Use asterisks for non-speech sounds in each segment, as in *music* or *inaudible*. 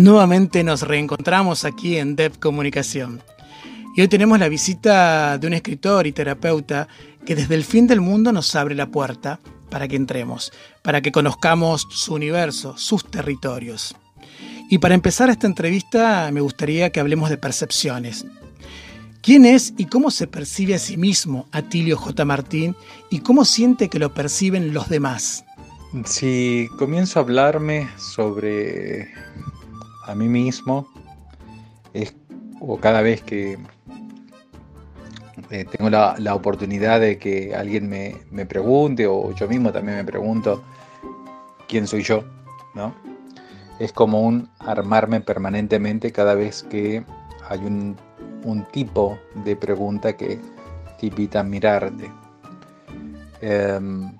Nuevamente nos reencontramos aquí en Dev Comunicación. Y hoy tenemos la visita de un escritor y terapeuta que desde el fin del mundo nos abre la puerta para que entremos, para que conozcamos su universo, sus territorios. Y para empezar esta entrevista me gustaría que hablemos de percepciones. ¿Quién es y cómo se percibe a sí mismo Atilio J. Martín y cómo siente que lo perciben los demás? Si comienzo a hablarme sobre a mí mismo, es, o cada vez que eh, tengo la, oportunidad de que alguien me, pregunte o yo mismo también me pregunto quién soy yo, ¿no? Es como un armarme permanentemente cada vez que hay un, tipo de pregunta que te invita a mirarte. Em,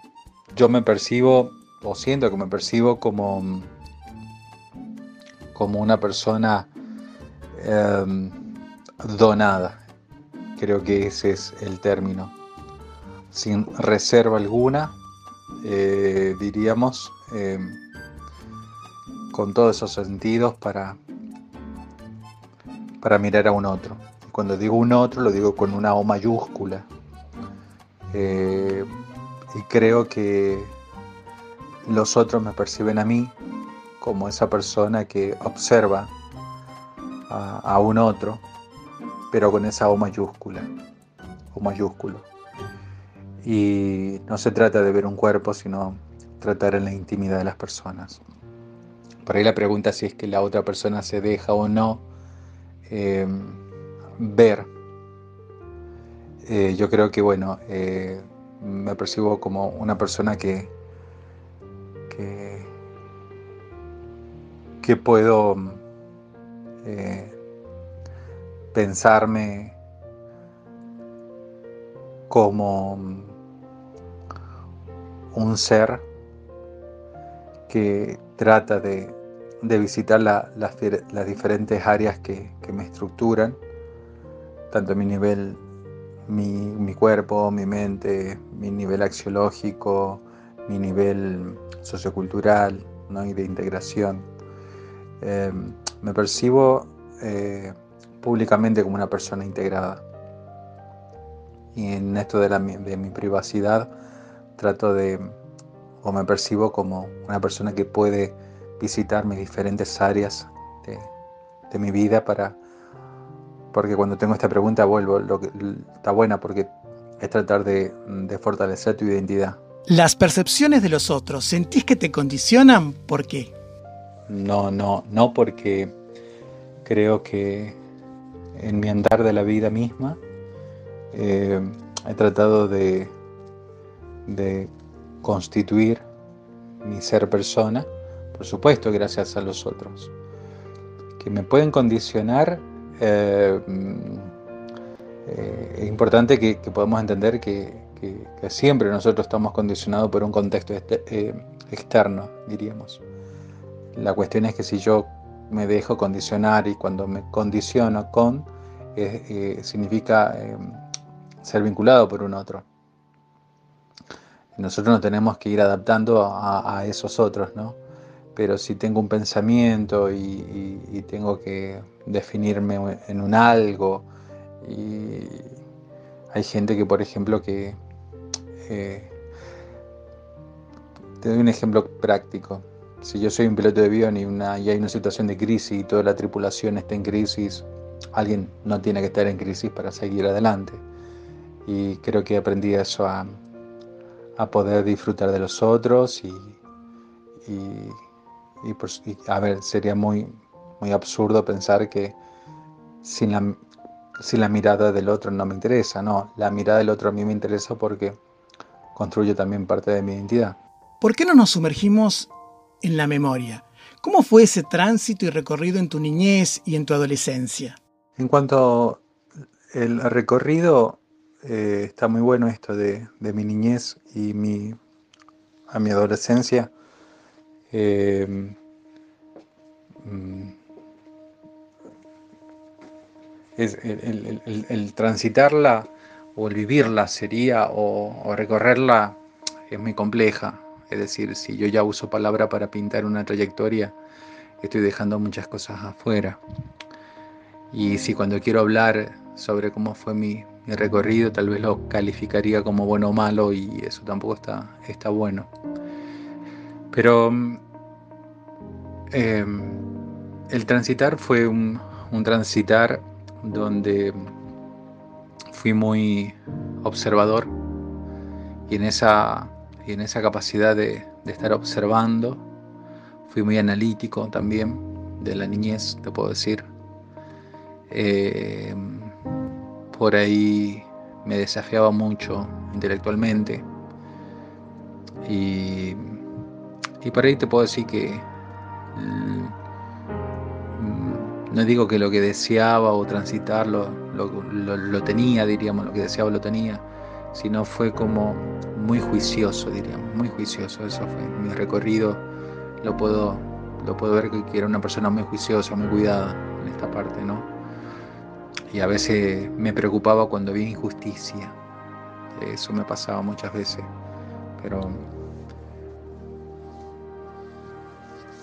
yo me percibo, o siento que me percibo como, como una persona em, donada, Creo que ese es el término. Sin reserva alguna, eh, diríamos, eh, con todos esos sentidos para, para mirar a un otro. Cuando digo un otro, lo digo con una O mayúscula. Eh, y creo que los otros me perciben a mí como esa persona que observa a un otro pero con esa O mayúscula, O mayúsculo. Y no se trata de ver un cuerpo, sino tratar en la intimidad de las personas. Por ahí la pregunta si es que la otra persona se deja o no em, ver. Eh, yo creo que, bueno, eh, me percibo como una persona que, que, que puedo eh, pensarme como un ser que trata de, visitar las diferentes áreas que, me estructuran, tanto mi nivel, mi, cuerpo, mi mente, mi nivel axiológico, mi nivel sociocultural y de integración. Eh, me percibo eh, públicamente como una persona integrada. Y en esto de, la, de mi privacidad trato de, o me percibo como una persona que puede visitar mis diferentes áreas de, de mi vida para, porque cuando tengo esta pregunta vuelvo, lo que está buena porque es tratar de, de, fortalecer tu identidad. Las percepciones de los otros, ¿sentís que te condicionan? ¿Por qué? No, no, no porque creo que en mi andar de la vida misma, eh, he tratado de, constituir mi ser persona, por supuesto gracias a los otros, que me pueden condicionar. Eh, eh, es importante que, podamos entender que, siempre nosotros estamos condicionados por un contexto este, externo, diríamos. La cuestión es que si yo me dejo condicionar y cuando me condiciono con, eh, eh, significa eh, ser vinculado por un otro. Nosotros nos tenemos que ir adaptando a, esos otros, ¿no? Pero si tengo un pensamiento y, tengo que definirme en un algo, y hay gente que, por ejemplo, que... te doy un ejemplo práctico si yo soy un piloto de avión y, una, y hay una situación de crisis y toda la tripulación está en crisis, alguien no tiene que estar en crisis para seguir adelante. Y creo que aprendí eso a, poder disfrutar de los otros y, a ver, sería muy, muy absurdo pensar que sin la, si la mirada del otro no me interesa, no, la mirada del otro a mí me interesa porque construye también parte de mi identidad. ¿Por qué no nos sumergimos en la memoria? ¿Cómo fue ese tránsito y recorrido en tu niñez y en tu adolescencia? En cuanto al recorrido, eh, está muy bueno esto de, mi niñez y mi, a mi adolescencia. Eh, mm, el, transitarla o el vivirla sería o, recorrerla es muy compleja. Es decir, si yo ya uso palabra para pintar una trayectoria, estoy dejando muchas cosas afuera. Y si cuando quiero hablar sobre cómo fue mi, recorrido, tal vez lo calificaría como bueno o malo y eso tampoco está, está bueno. Pero em, el transitar fue un, un transitar donde fui muy observador y en esa, en esa capacidad de, estar observando fui muy analítico también de la niñez, te puedo decir. Eh, por ahí me desafiaba mucho intelectualmente y, y por ahí te puedo decir que no digo que lo que deseaba o transitar lo, tenía, diríamos, lo que deseaba lo tenía, sino fue como muy juicioso, diríamos, muy juicioso. Eso fue mi recorrido. Lo puedo, lo puedo ver que era una persona muy juiciosa, muy cuidada en esta parte, ¿no? Y a veces me preocupaba cuando había injusticia. Eso me pasaba muchas veces. Pero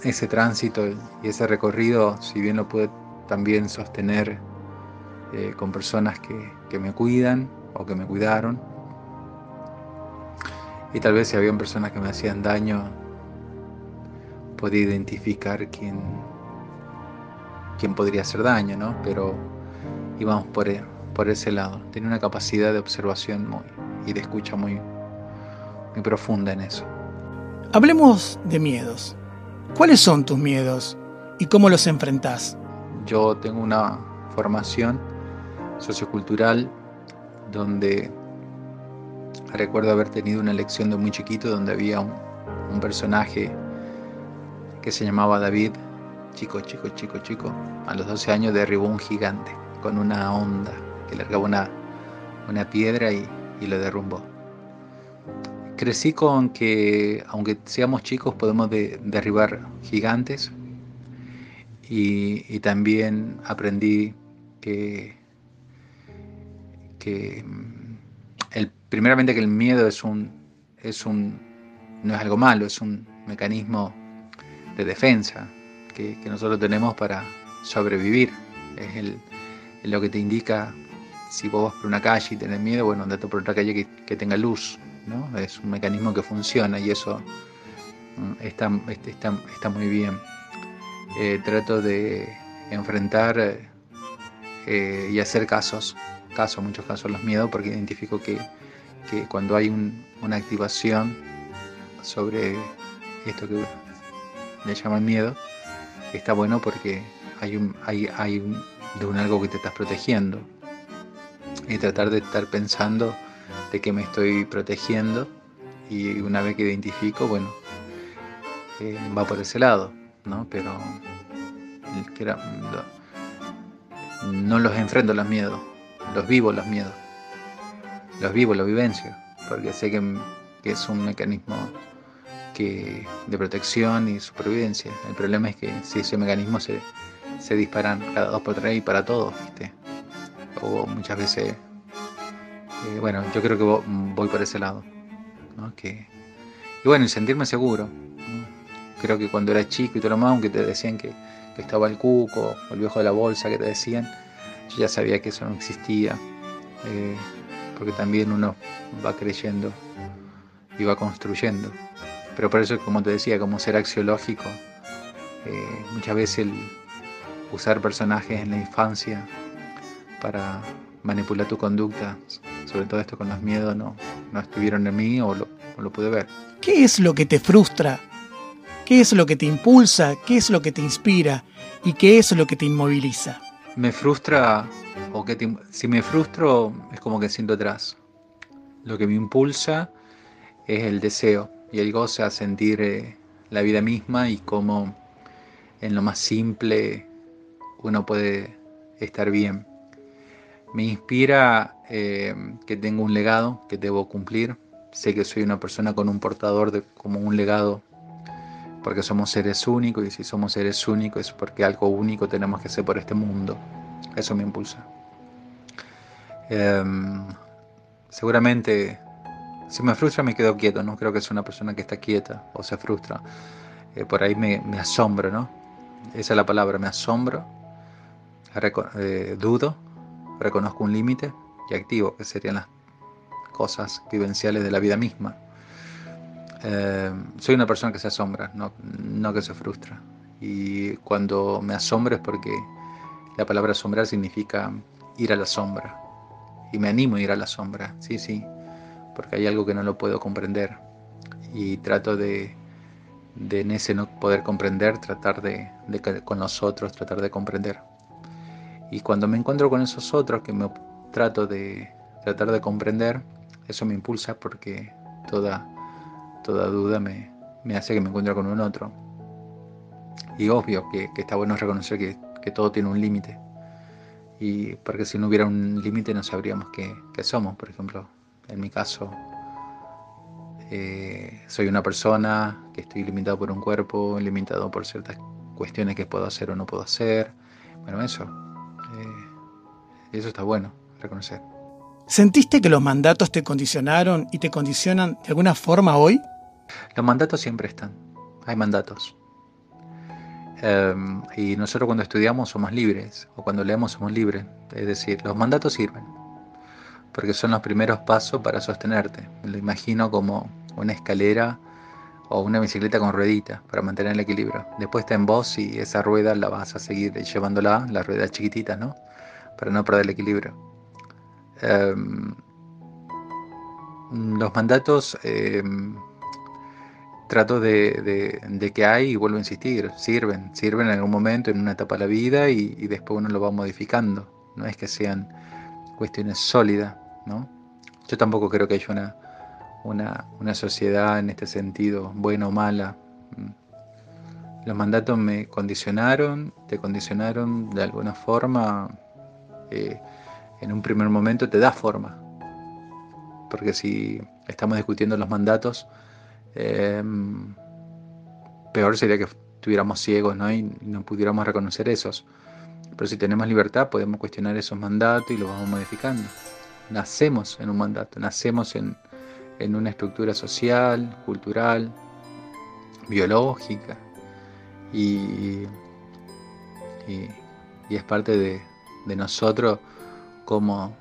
ese tránsito y ese recorrido, si bien lo pude también sostener eh, con personas que, me cuidan o que me cuidaron, y tal vez si habían personas que me hacían daño, podía identificar quién, quién podría hacer daño, ¿no? Pero íbamos por, e, por ese lado. Tenía una capacidad de observación muy, y de escucha muy, muy profunda en eso. Hablemos de miedos. ¿Cuáles son tus miedos y cómo los enfrentás? Yo tengo una formación sociocultural donde recuerdo haber tenido una lección de muy chiquito donde había un, personaje que se llamaba David, chico, chico, chico, chico, a los 12 años derribó un gigante con una onda que largaba una, una piedra y, y lo derrumbó crecí con que, aunque seamos chicos, podemos derribar gigantes. Y, también aprendí que, el, primeramente que el miedo es un, es un, no es algo malo, es un mecanismo de defensa que, nosotros tenemos para sobrevivir. Es lo que te indica si vos vas por una calle y tenés miedo, bueno, andate por otra calle que tenga luz es un mecanismo que funciona y eso mm, está, está, está muy bien. Eh, trato de enfrentar eh, y hacer casos, casos, muchos casos los miedos, porque identifico que, cuando hay una activación sobre esto que le llaman miedo, está bueno porque un, hay de un algo que te estás protegiendo y tratar de estar pensando de que me estoy protegiendo y una vez que identifico, bueno, eh, va por ese lado, ¿no? Pero no los enfrento los miedos, los vivo los miedos, los vivo, los vivencio, porque sé que, es un mecanismo que, de protección y supervivencia. El problema es que si ese mecanismo se, se disparan cada dos por tres y para todos, ¿viste? O muchas veces eh, bueno, yo creo que voy por ese lado. y bueno, sentirme seguro. Creo que cuando era chico y todo lo más, aunque te decían que, estaba el cuco o el viejo de la bolsa que te decían, yo ya sabía que eso no existía. Eh, porque también uno va creyendo y va construyendo. Pero por eso, como te decía, como ser axiológico, eh, muchas veces el usar personajes en la infancia para manipular tu conducta sobre todo esto con los miedos, no, no estuvieron en mí o lo, lo pude ver. ¿Qué es lo que te frustra? ¿Qué es lo que te impulsa? ¿Qué es lo que te inspira? ¿Y qué es lo que te inmoviliza? Me frustra o que si me frustro es como que siento atrás. Lo que me impulsa es el deseo y el goce a sentir eh, la vida misma y cómo en lo más simple uno puede estar bien. Me inspira eh, que tengo un legado que debo cumplir. Sé que soy una persona con un portador de como un legado porque somos seres únicos y si somos seres únicos es porque algo único tenemos que hacer por este mundo. Eso me impulsa. Em, seguramente, si me frustra me quedo quieto, no creo que sea una persona que está quieta o se frustra. Eh, por ahí me, me, asombro, ¿no? Esa es la palabra, me asombro, eh, dudo, reconozco un límite y activo, que serían las cosas vivenciales de la vida misma. Eh, soy una persona que se asombra, no, no que se frustra. Y cuando me asombro es porque la palabra asombrar significa ir a la sombra. Y me animo a ir a la sombra, sí, sí, porque hay algo que no lo puedo comprender. Y trato de, de en ese no poder comprender, tratar de, de con los otros, tratar de comprender. Y cuando me encuentro con esos otros que me trato de tratar de comprender, eso me impulsa porque toda toda duda me, hace que me encuentre con un otro. Y obvio que, está bueno reconocer que, todo tiene un límite. Y porque si no hubiera un límite no sabríamos qué, somos. Por ejemplo, en mi caso, eh, soy una persona que estoy limitado por un cuerpo, limitado por ciertas cuestiones que puedo hacer o no puedo hacer. Bueno, eso. Eh, eso está bueno, reconocer. ¿Sentiste que los mandatos te condicionaron y te condicionan de alguna forma hoy? Los mandatos siempre están, hay mandatos. Em, y nosotros cuando estudiamos somos libres, o cuando leemos somos libres. Es decir, los mandatos sirven, porque son los primeros pasos para sostenerte. Me lo imagino como una escalera o una bicicleta con rueditas para mantener el equilibrio. Después está en vos y esa rueda la vas a seguir llevándola, la rueda chiquitita, ¿no? Para no perder el equilibrio. Em, los mandatos em, trato de, que hay, y vuelvo a insistir, sirven, sirven en algún momento, en una etapa de la vida y, después uno lo va modificando. No es que sean cuestiones sólidas, ¿no? Yo tampoco creo que haya una, una, una sociedad en este sentido, buena o mala. Los mandatos me condicionaron, te condicionaron de alguna forma, eh, en un primer momento te da forma. Porque si estamos discutiendo los mandatos, Em, peor sería que estuviéramos ciegos ¿no? y no pudiéramos reconocer esos. Pero si tenemos libertad podemos cuestionar esos mandatos y los vamos modificando. Nacemos en un mandato, nacemos en, una estructura social, cultural, biológica y, y, es parte de, de nosotros cómo,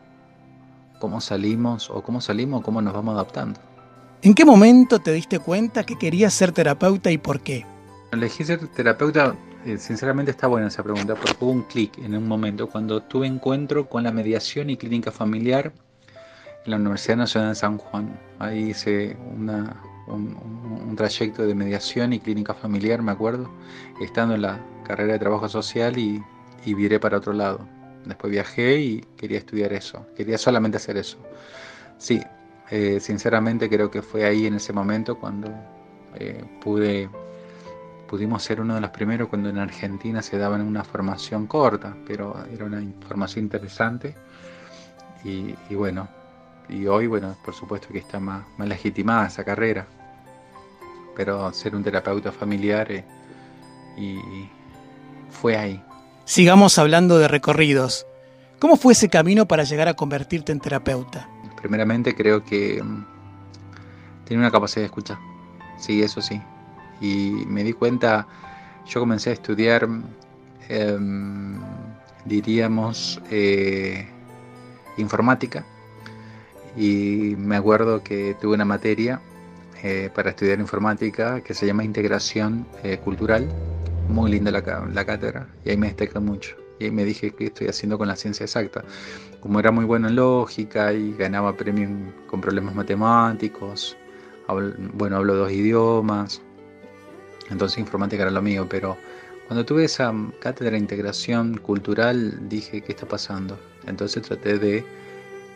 cómo salimos o cómo salimos o cómo nos vamos adaptando. ¿En qué momento te diste cuenta que querías ser terapeuta y por qué? Elegí ser terapeuta, eh, sinceramente está buena esa pregunta, porque hubo un clic en un momento cuando tuve encuentro con la mediación y clínica familiar en la Universidad Nacional de San Juan. Ahí hice un, trayecto de mediación y clínica familiar, me acuerdo, estando en la carrera de trabajo social y, y viré para otro lado. Después viajé y quería estudiar eso, quería solamente hacer eso. Sí, eh, sinceramente creo que fue ahí en ese momento cuando eh, pude, pudimos ser uno de los primeros cuando en Argentina se daban una formación corta, pero era una formación interesante. Y, bueno, y hoy, bueno, por supuesto que está más, más legitimada esa carrera, pero ser un terapeuta familiar eh, y fue ahí. Sigamos hablando de recorridos. ¿Cómo fue ese camino para llegar a convertirte en terapeuta? Primeramente creo que mm, tiene una capacidad de escuchar. Sí, eso sí. Y me di cuenta, yo comencé a estudiar, em, diríamos, eh, informática. Y me acuerdo que tuve una materia eh, para estudiar informática que se llama integración eh, cultural. Muy linda la, la cátedra y ahí me destaca mucho. Y ahí me dije qué estoy haciendo con la ciencia exacta. Como era muy bueno en lógica y ganaba premios con problemas matemáticos, bueno, hablo dos idiomas, entonces informática era lo mío, pero Cuando tuve esa cátedra de integración cultural dije, ¿qué está pasando? Entonces traté de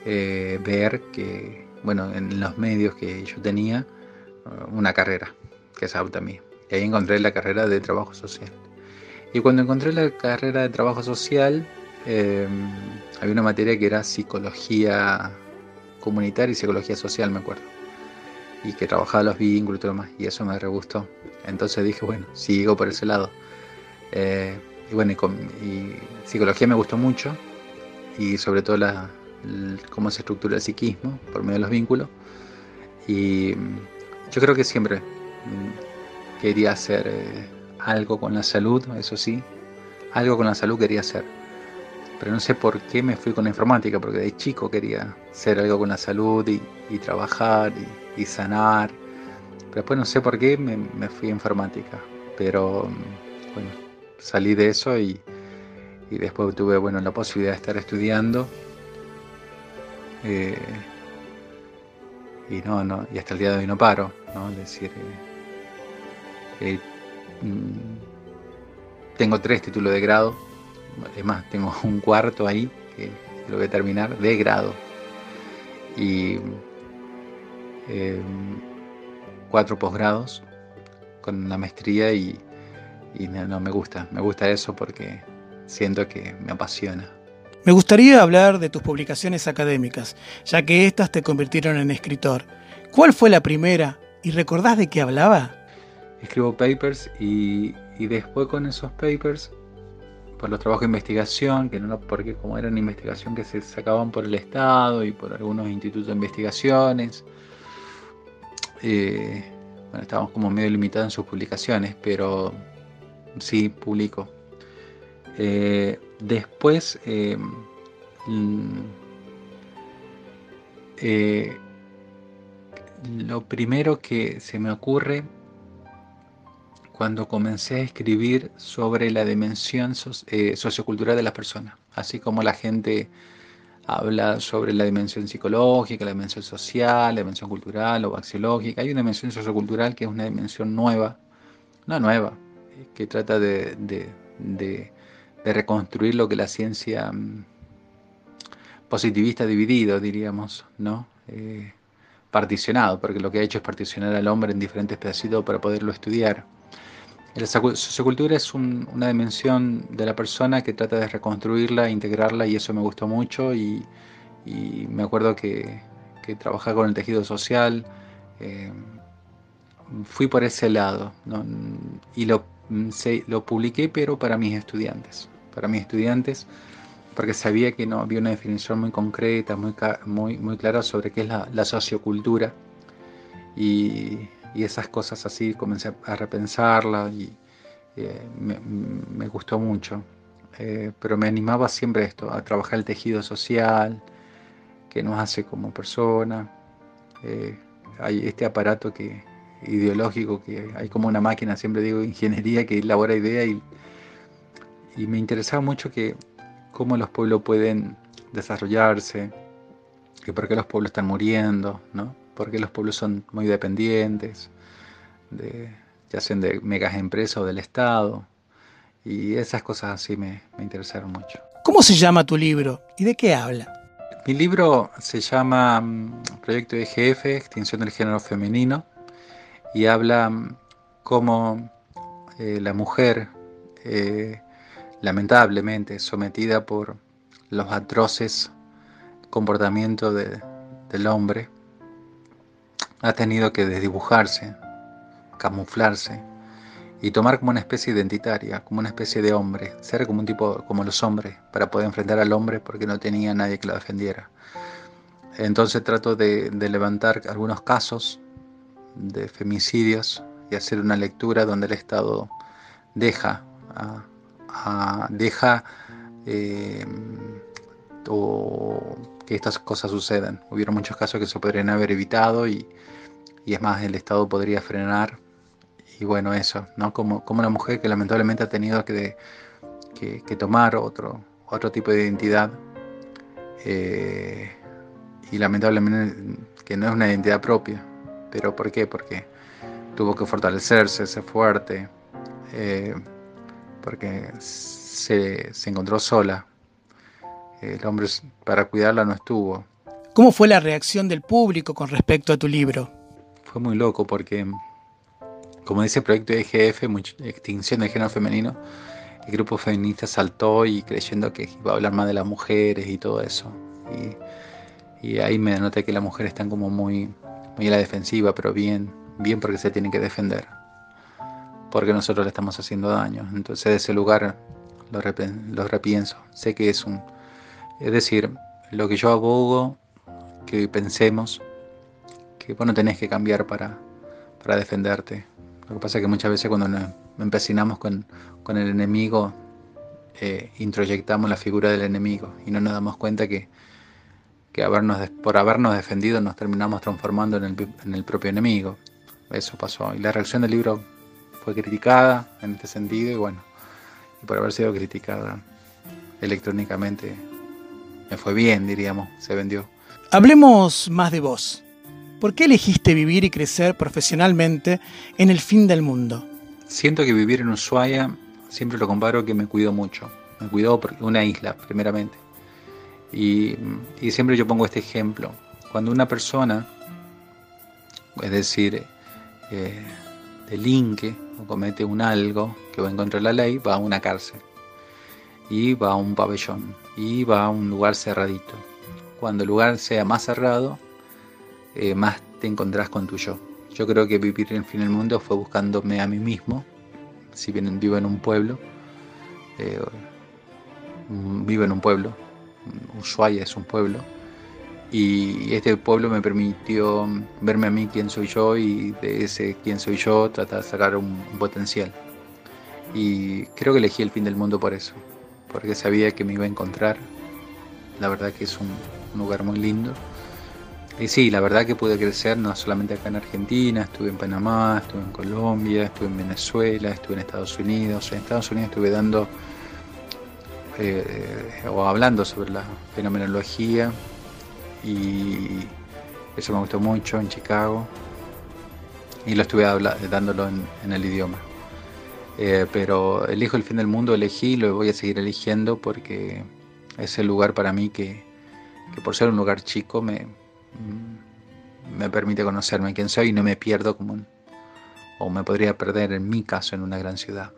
eh, ver que, bueno, en los medios que yo tenía, uh, una carrera, que es apta a mí. Y ahí encontré la carrera de trabajo social. Y cuando encontré la carrera de trabajo social, em, había una materia que era psicología comunitaria y psicología social, me acuerdo. Y que trabajaba los vínculos y todo más. Y eso me re. Entonces dije, bueno, sigo por ese lado. Eh, y bueno, y, psicología me gustó mucho. Y sobre todo la, cómo se estructura el psiquismo por medio de los vínculos. Y yo creo que siempre mm, quería hacer eh, algo con la salud, eso sí. Algo con la salud quería hacer pero no sé por qué me fui con la informática, porque de chico quería hacer algo con la salud y, trabajar y, sanar. Pero después no sé por qué me, fui a informática. Pero bueno, salí de eso y, después tuve bueno, la posibilidad de estar estudiando. Eh, y no, no, y hasta el día de hoy no paro, ¿no? Es decir, eh, mm, tengo tres títulos de grado es más, tengo *laughs* un cuarto ahí que lo voy a terminar de grado. Y em, cuatro posgrados con la maestría y, no, me gusta, me gusta eso porque siento que me apasiona. Me gustaría hablar de tus publicaciones académicas, ya que éstas te convirtieron en escritor. ¿Cuál fue la primera y recordás de qué hablaba? Escribo papers y, y después con esos papers por los trabajos de investigación, que no porque como eran investigación que se sacaban por el Estado y por algunos institutos de investigaciones, eh, bueno, estábamos como medio limitados en sus publicaciones, pero sí publico. Eh, después, eh, mm, lo primero que se me ocurre cuando comencé a escribir sobre la dimensión eh, sociocultural de las personas, así como la gente habla sobre la dimensión psicológica, la dimensión social, la dimensión cultural o axiológica. Hay una dimensión sociocultural que es una dimensión nueva, no nueva, que trata de, reconstruir lo que la ciencia mm, positivista dividido, diríamos, ¿no? Eh, particionado, porque lo que ha hecho es particionar al hombre en diferentes pedacitos para poderlo estudiar. La sociocultura es una dimensión de la persona que trata de reconstruirla, integrarla y eso me gustó mucho y, me acuerdo que, que con el tejido social, eh, fui por ese lado y lo, lo publiqué pero para mis estudiantes, para mis estudiantes porque sabía que no había una definición muy concreta, muy, muy, muy clara sobre qué es la, la sociocultura y y esas cosas así comencé a repensarla y eh, me, gustó mucho. Eh, pero me animaba siempre esto, a trabajar el tejido social, que nos hace como persona. Eh, hay este aparato que, ideológico que hay como una máquina, siempre digo ingeniería, que elabora ideas y, y me interesaba mucho que cómo los pueblos pueden desarrollarse, que por qué los pueblos están muriendo, ¿no? Porque los pueblos son muy dependientes, de, ya sean de megas empresas o del Estado, y esas cosas así me, interesaron mucho. ¿Cómo se llama tu libro y de qué habla? Mi libro se llama mm, Proyecto IGF, Extinción del Género Femenino, y habla mm, cómo eh, la mujer, eh, lamentablemente sometida por los atroces comportamientos del hombre, ha tenido que desdibujarse, camuflarse y tomar como una especie identitaria, como una especie de hombre, ser como un tipo como los hombres, para poder enfrentar al hombre porque no tenía nadie que lo defendiera. Entonces trato de, levantar algunos casos de femicidios y hacer una lectura donde el Estado deja, deja eh, que estas cosas sucedan. Hubieron muchos casos que se podrían haber evitado y, y es más, el Estado podría frenar. Y bueno, eso, ¿no? Como, como una mujer que lamentablemente ha tenido que, que, tomar otro, otro tipo de identidad. Eh, y lamentablemente que no es una identidad propia. ¿Pero por qué? Porque tuvo que fortalecerse, ser fuerte, eh, porque se, se encontró sola. El hombre para cuidarla no estuvo. ¿Cómo fue la reacción del público con respecto a tu libro? Fue muy loco porque, como dice el proyecto de EGF, Extinción del Género Femenino, el grupo feminista saltó y creyendo que iba a hablar más de las mujeres y todo eso. Y, y ahí me noté que las mujeres están como muy, muy a la defensiva, pero bien, bien porque se tienen que defender. Porque nosotros le estamos haciendo daño. Entonces, de ese lugar lo, lo repienso. Sé que es un. Es decir, lo que yo abogo, que pensemos, que vos no tenés que cambiar para, para defenderte. Lo que pasa es que muchas veces cuando nos empecinamos con, con el enemigo, eh, introyectamos la figura del enemigo y no nos damos cuenta que, que habernos, por habernos defendido nos terminamos transformando en el, en el propio enemigo. Eso pasó. Y la reacción del libro fue criticada en este sentido y bueno, por haber sido criticada electrónicamente me fue bien, diríamos, se vendió. Hablemos más de vos. ¿Por qué elegiste vivir y crecer profesionalmente en el fin del mundo? Siento que vivir en Ushuaia siempre lo comparo que me cuidó mucho. Me cuidó una isla, primeramente. Y, y siempre yo pongo este ejemplo. Cuando una persona, es decir, eh, delinque o comete un algo que va en contra de la ley, va a una cárcel y va a un pabellón y va a un lugar cerradito. Cuando el lugar sea más cerrado, eh, más te encontrás con tu yo. Yo creo que vivir en el fin del mundo fue buscándome a mí mismo, si bien vivo en un pueblo, eh, vivo en un pueblo, Ushuaia es un pueblo, y este pueblo me permitió verme a mí quién soy yo y de ese quién soy yo tratar de sacar un, potencial. Y creo que elegí el fin del mundo por eso, porque sabía que me iba a encontrar. La verdad que es un, lugar muy lindo. Y sí, la verdad que pude crecer no solamente acá en Argentina, estuve en Panamá, estuve en Colombia, estuve en Venezuela, estuve en Estados Unidos. En Estados Unidos estuve dando eh, o hablando sobre la fenomenología y eso me gustó mucho en Chicago y lo estuve dándolo en, el idioma. Eh, pero elijo el fin del mundo, elegí, lo voy a seguir eligiendo porque es el lugar para mí que, por ser un lugar chico me, me permite conocerme quién soy y no me pierdo como un, o me podría perder en mi caso en una gran ciudad.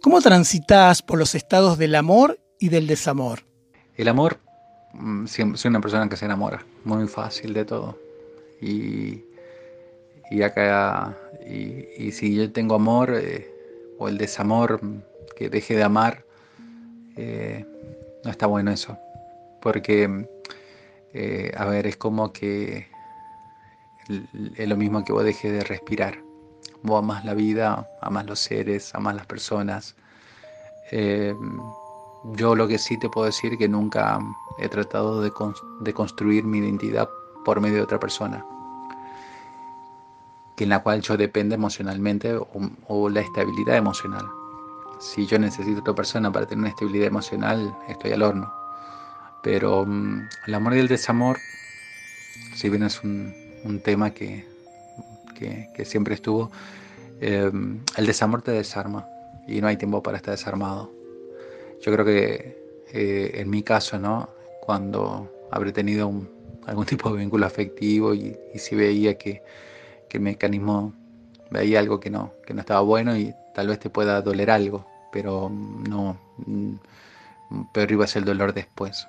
¿Cómo transitas por los estados del amor y del desamor? El amor Mm, soy una persona que se enamora muy fácil de todo. Y, y acá, y, si yo tengo amor eh, o el desamor, que deje de amar, eh, no está bueno eso. Porque, eh, a ver, es como que es lo mismo que vos dejes de respirar. Vos amas la vida, amas los seres, amas las personas. Yo lo que sí te puedo decir que nunca he tratado de, construir mi identidad por medio de otra persona, que en la cual yo depende emocionalmente o, la estabilidad emocional. Si yo necesito otra persona para tener una estabilidad emocional, estoy al horno. Pero mm, el amor y el desamor, si bien es un, tema que, siempre estuvo, eh, el desamor te desarma y no hay tiempo para estar desarmado yo creo que eh, en mi caso, ¿no? Cuando habré tenido algún tipo de vínculo afectivo y, si veía que, el mecanismo veía algo que no, que no estaba bueno y tal vez te pueda doler algo, pero no, mm, pero iba a ser el dolor después.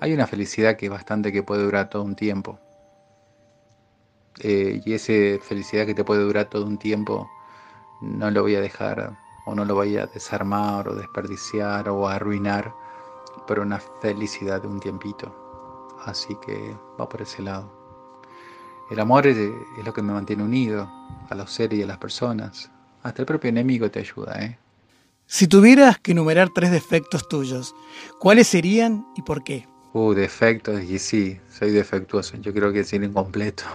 Hay una felicidad que es bastante que puede durar todo un tiempo. Eh, y esa felicidad que te puede durar todo un tiempo no lo voy a dejar o no lo vaya a desarmar o desperdiciar o arruinar por una felicidad de un tiempito. Así que va por ese lado. El amor es, lo que me mantiene unido a los seres y a las personas. Hasta el propio enemigo te ayuda, ¿eh? Si tuvieras que enumerar tres defectos tuyos, ¿cuáles serían y por qué? Uh, defectos, y sí, soy defectuoso. Yo creo que soy incompleto. *laughs*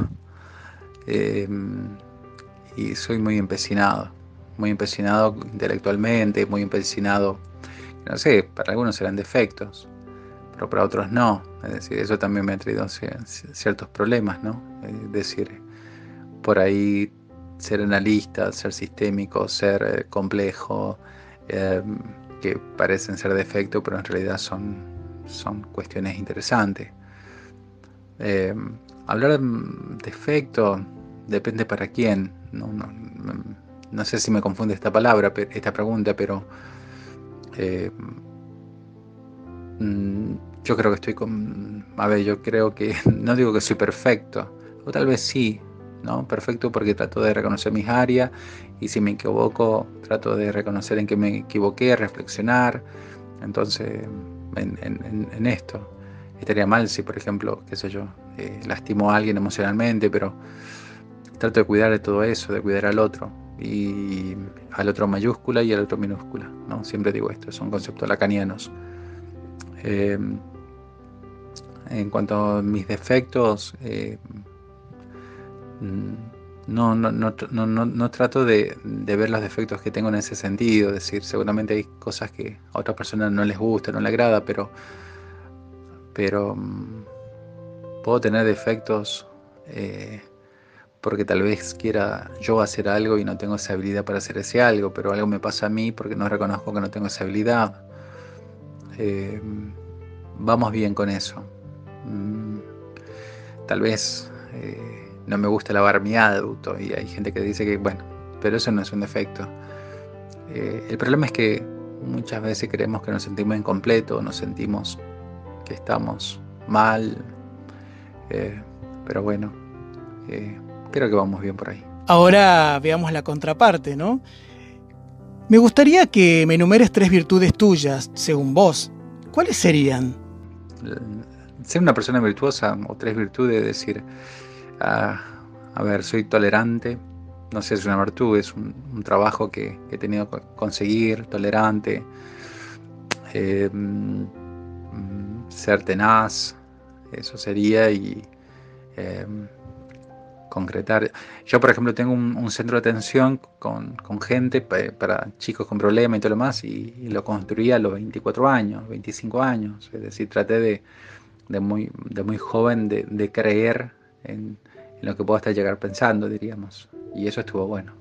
Em, y soy muy empecinado muy empecinado intelectualmente, muy empecinado, no sé, para algunos serán defectos, pero para otros no. Es decir, eso también me ha traído ciertos problemas, ¿no? Es decir, por ahí ser analista, ser sistémico, ser eh, complejo, em, que parecen ser defectos, pero en realidad son, son cuestiones interesantes. Em, hablar de defecto depende para quién. No, no, sé si me confunde esta palabra, esta pregunta, pero mm, yo creo que estoy con... A ver, yo creo que... *laughs* No digo que soy perfecto, o tal vez sí, ¿no? Perfecto porque trato de reconocer mis áreas y si me equivoco, trato de reconocer en qué me equivoqué, reflexionar. Entonces, en, esto. Estaría mal si, por ejemplo, qué sé yo, eh, lastimo a alguien emocionalmente, pero trato de cuidar de todo eso, de cuidar al otro. Y al otro mayúscula y al otro minúscula. ¿no? Siempre digo esto, son conceptos lacanianos. Eh, en cuanto a mis defectos, eh, no, no, no, no trato de, ver los defectos que tengo en ese sentido. Es decir, seguramente hay cosas que a otras personas no les gusta, no les agrada, pero, pero mm, puedo tener defectos eh, porque tal vez quiera yo hacer algo y no tengo esa habilidad para hacer ese algo, pero algo me pasa a mí porque no reconozco que no tengo esa habilidad. Eh, vamos bien con eso. Mm, tal vez eh, no me gusta lavar mi auto y hay gente que dice que, bueno, pero eso no es un defecto. Eh, el problema es que muchas veces creemos que nos sentimos incompletos, nos sentimos que estamos mal, eh, pero bueno, creo que vamos bien por ahí. Ahora veamos la contraparte, ¿no? Me gustaría que me enumeres tres virtudes tuyas, según vos. ¿Cuáles serían? Ser una persona virtuosa o tres virtudes, decir, ah, a ver, soy tolerante, no sé si es una virtud, es un, trabajo que, he tenido que conseguir, tolerante, eh, mm, ser tenaz, eso sería, y eh, concretar. Yo, por ejemplo, tengo un, centro de atención con, gente para chicos con problemas y todo lo más, y, y, lo construí a los 24 años, 25 años, es decir, traté de de muy, de muy joven de, creer en, lo que puedo estar llegar pensando, diríamos. Y eso estuvo bueno.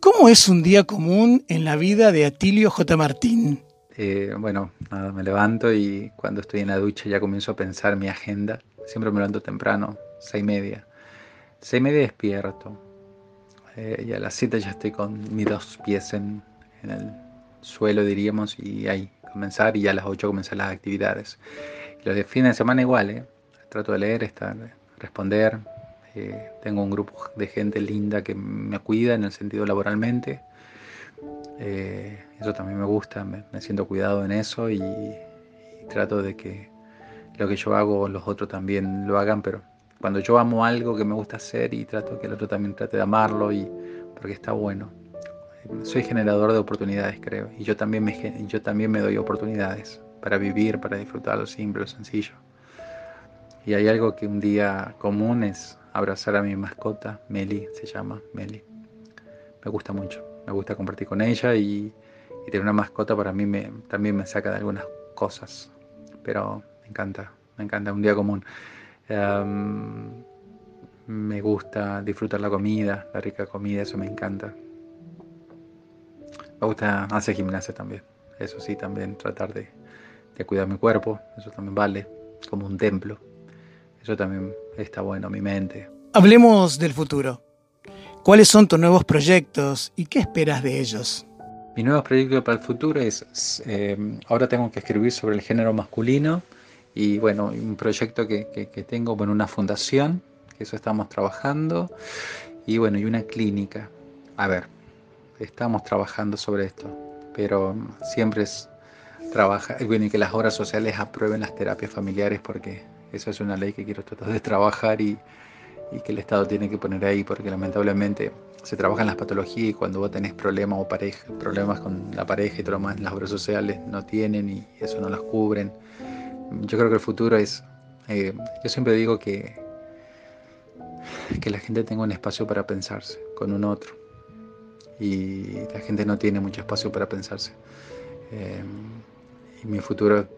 ¿Cómo es un día común en la vida de Atilio J. Martín? Eh, bueno, nada, me levanto y cuando estoy en la ducha ya comienzo a pensar mi agenda. Siempre me levanto temprano, seis y media. Seis y media despierto. Eh, y a las siete ya estoy con mis dos pies en, en el suelo, diríamos, y ahí comenzar. Y a las ocho comenzar las actividades. Los de fin de semana igual, ¿eh? trato de leer, estar, responder. Eh, tengo un grupo de gente linda que me cuida en el sentido laboralmente. Eh, eso también me gusta, me, siento cuidado en eso y, trato de que lo que yo hago los otros también lo hagan, pero cuando yo amo algo que me gusta hacer y trato que el otro también trate de amarlo y porque está bueno. Soy generador de oportunidades, creo, y yo también me, yo también me doy oportunidades para vivir, para disfrutar lo simple, lo sencillo. Y hay algo que un día común es abrazar a mi mascota, Meli se llama, Meli. Me gusta mucho, me gusta compartir con ella y, tener una mascota para mí me, también me saca de algunas cosas, pero me encanta, me encanta un día común. Me gusta disfrutar la comida, la rica comida, eso me encanta. Me gusta hacer gimnasia también, eso sí, también tratar de, de cuidar mi cuerpo, eso también vale, como un templo. Eso también está bueno, mi mente. Hablemos del futuro. ¿Cuáles son tus nuevos proyectos y qué esperas de ellos? Mi nuevo proyecto para el futuro es, eh, ahora tengo que escribir sobre el género masculino y bueno, un proyecto que, que, tengo, bueno, una fundación, que eso estamos trabajando, y bueno, y una clínica. A ver, estamos trabajando sobre esto, pero siempre es trabaja, bueno, y que las obras sociales aprueben las terapias familiares porque eso es una ley que quiero tratar de trabajar y, que el Estado tiene que poner ahí porque lamentablemente se trabajan las patologías y cuando vos tenés problemas o pareja, problemas con la pareja y todo lo más, las obras sociales no tienen y eso no las cubren. Yo creo que el futuro es, eh, yo siempre digo que, que la gente tenga un espacio para pensarse con un otro y la gente no tiene mucho espacio para pensarse. Eh, mi futuro,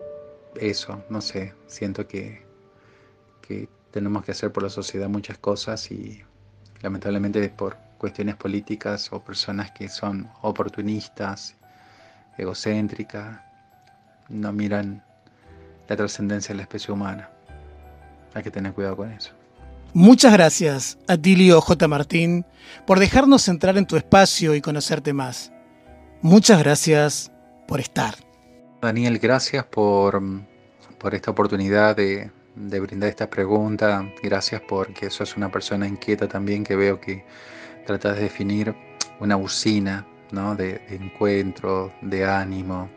eso, no sé, siento que, que tenemos que hacer por la sociedad muchas cosas y lamentablemente por cuestiones políticas o personas que son oportunistas egocéntrica, no miran la trascendencia de la especie humana. Hay que tener cuidado con eso. Muchas gracias, Atilio J. Martín, por dejarnos entrar en tu espacio y conocerte más. Muchas gracias por estar. Daniel, gracias por, por esta oportunidad de, de brindar esta pregunta. Gracias porque sos una persona inquieta también que veo que tratas de definir una usina ¿no? de, encuentro, de ánimo.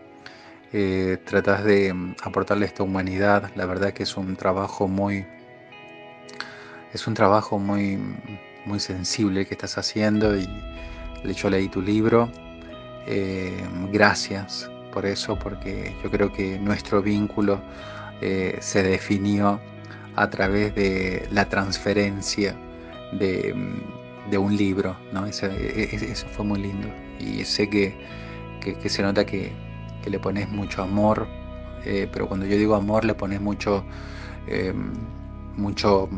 Eh, tratas de aportarle esta humanidad. La verdad que es un trabajo muy, es un trabajo muy, muy sensible que estás haciendo y yo leí tu libro. Eh, gracias por eso, porque yo creo que nuestro vínculo eh, se definió a través de la transferencia de, un libro. ¿no? Eso, e, e, eso, fue muy lindo y sé que, que, se nota que, que, le pones mucho amor, eh, pero cuando yo digo amor le pones mucho, mucho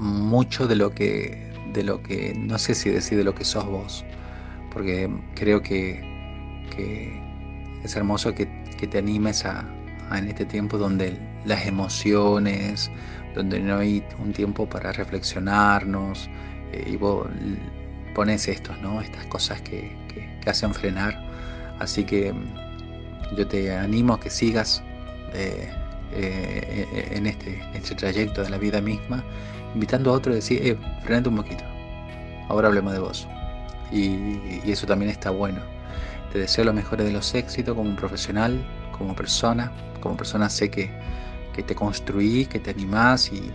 mucho de lo que, de lo que, no sé si decir de lo que sos vos, porque creo que, es hermoso que, te animes a, en este tiempo donde las emociones, donde no hay un tiempo para reflexionarnos, eh, y vos pones estos, ¿no? estas cosas que, hacen frenar. Así que yo te animo a que sigas eh, eh, en, este, este trayecto de la vida misma invitando a otro a decir, eh, frenate un poquito, ahora hablemos de vos. Y, eso también está bueno. Te deseo lo mejor de los éxitos como profesional, como persona. Como persona sé que, que te construí, que te animás y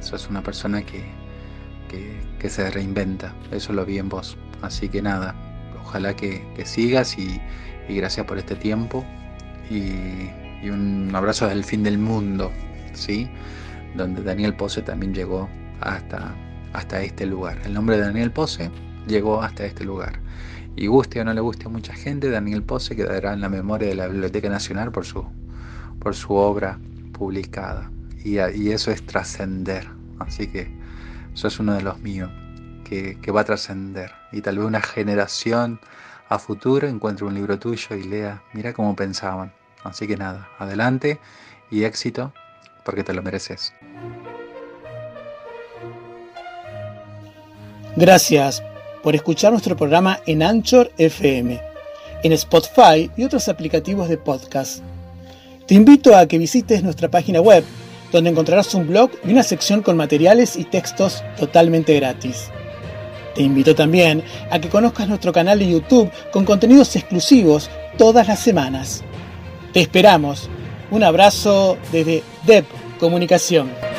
sos una persona que, que, se reinventa. Eso lo vi en vos. Así que nada, ojalá que, sigas y, gracias por este tiempo. Y, y un abrazo desde el fin del mundo, ¿sí? Donde Daniel Pose también llegó hasta, hasta este lugar. El nombre de Daniel Pose llegó hasta este lugar. Y guste o no le guste a mucha gente, Daniel Pose quedará en la memoria de la Biblioteca Nacional por su, por su obra publicada. Y, y eso es trascender. Así que eso es uno de los míos, que, que va a trascender. Y tal vez una generación a futuro encuentre un libro tuyo y lea, mira cómo pensaban. Así que nada, adelante y éxito porque te lo mereces. Gracias por escuchar nuestro programa en Anchor FM, en Spotify y otros aplicativos de podcast. Te invito a que visites nuestra página web, donde encontrarás un blog y una sección con materiales y textos totalmente gratis. Te invito también a que conozcas nuestro canal de YouTube con contenidos exclusivos todas las semanas. Te esperamos. Un abrazo desde DEP Comunicación.